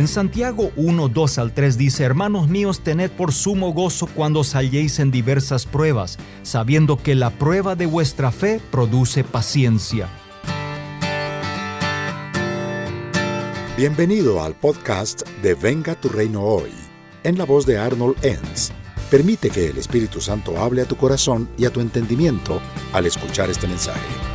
En Santiago 1, 2 al 3 dice, Hermanos míos, tened por sumo gozo cuando os halléis en diversas pruebas, sabiendo que la prueba de vuestra fe produce paciencia. Bienvenido al podcast de Venga tu Reino Hoy, en la voz de Arnold Enns. Permite que el Espíritu Santo hable a tu corazón y a tu entendimiento al escuchar este mensaje.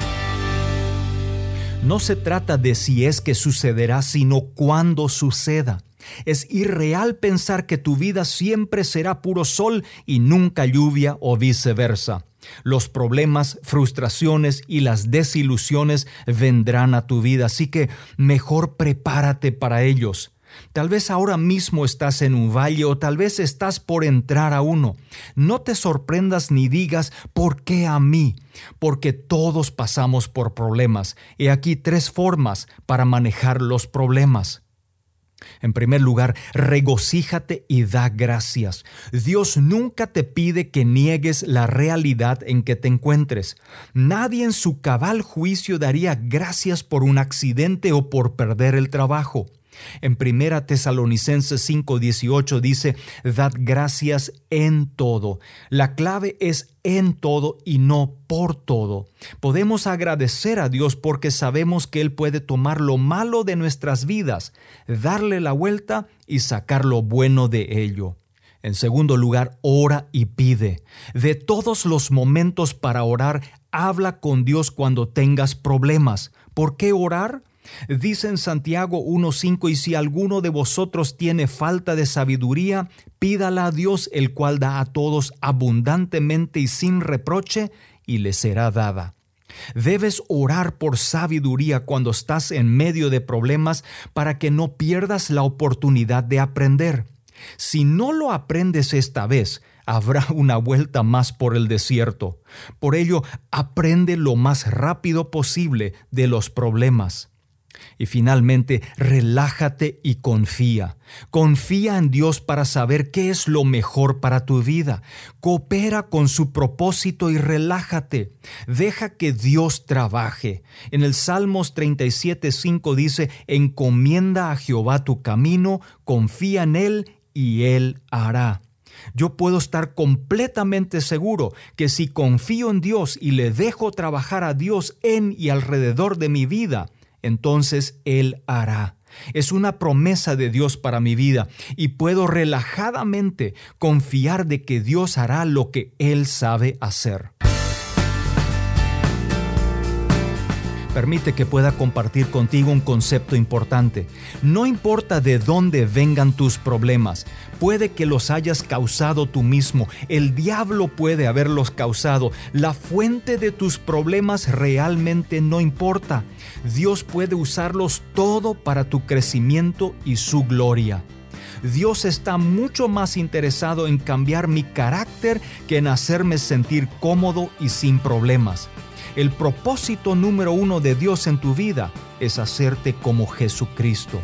No se trata de si es que sucederá, sino cuándo suceda. Es irreal pensar que tu vida siempre será puro sol y nunca lluvia o viceversa. Los problemas, frustraciones y las desilusiones vendrán a tu vida, así que mejor prepárate para ellos. Tal vez ahora mismo estás en un valle o tal vez estás por entrar a uno. No te sorprendas ni digas, ¿por qué a mí? Porque todos pasamos por problemas. He aquí tres formas para manejar los problemas. En primer lugar, regocíjate y da gracias. Dios nunca te pide que niegues la realidad en que te encuentres. Nadie en su cabal juicio daría gracias por un accidente o por perder el trabajo. En Primera Tesalonicenses 5:18 dice, Dad gracias en todo. La clave es en todo y no por todo. Podemos agradecer a Dios porque sabemos que Él puede tomar lo malo de nuestras vidas, darle la vuelta y sacar lo bueno de ello. En segundo lugar, ora y pide. De todos los momentos para orar, habla con Dios cuando tengas problemas. ¿Por qué orar? Dice en Santiago 1.5, y si alguno de vosotros tiene falta de sabiduría, pídala a Dios, el cual da a todos abundantemente y sin reproche, y le será dada. Debes orar por sabiduría cuando estás en medio de problemas para que no pierdas la oportunidad de aprender. Si no lo aprendes esta vez, habrá una vuelta más por el desierto. Por ello, aprende lo más rápido posible de los problemas. Y finalmente, relájate y confía. Confía en Dios para saber qué es lo mejor para tu vida. Coopera con su propósito y relájate. Deja que Dios trabaje. En el Salmos 37.5 dice, encomienda a Jehová tu camino, confía en Él y Él hará. Yo puedo estar completamente seguro que si confío en Dios y le dejo trabajar a Dios en y alrededor de mi vida, entonces Él hará. Es una promesa de Dios para mi vida y puedo relajadamente confiar de que Dios hará lo que Él sabe hacer. Permite que pueda compartir contigo un concepto importante. No importa de dónde vengan tus problemas, puede que los hayas causado tú mismo, el diablo puede haberlos causado, la fuente de tus problemas realmente no importa. Dios puede usarlos todo para tu crecimiento y su gloria. Dios está mucho más interesado en cambiar mi carácter que en hacerme sentir cómodo y sin problemas. El propósito número uno de Dios en tu vida es hacerte como Jesucristo.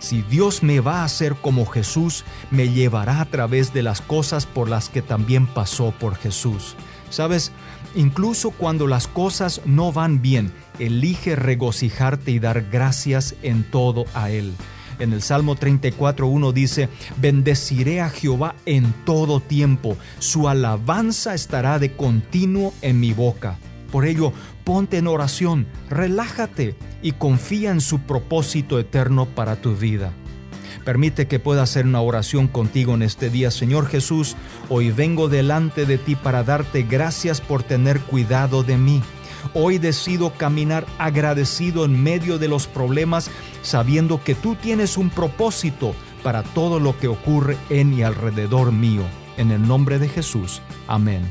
Si Dios me va a hacer como Jesús, me llevará a través de las cosas por las que también pasó por Jesús. Sabes, incluso cuando las cosas no van bien, elige regocijarte y dar gracias en todo a Él. En el Salmo 34.1 dice, bendeciré a Jehová en todo tiempo, su alabanza estará de continuo en mi boca. Por ello, ponte en oración, relájate y confía en su propósito eterno para tu vida. Permite que pueda hacer una oración contigo en este día. Señor Jesús, hoy vengo delante de ti para darte gracias por tener cuidado de mí. Hoy decido caminar agradecido en medio de los problemas, sabiendo que tú tienes un propósito para todo lo que ocurre en y alrededor mío. En el nombre de Jesús. Amén.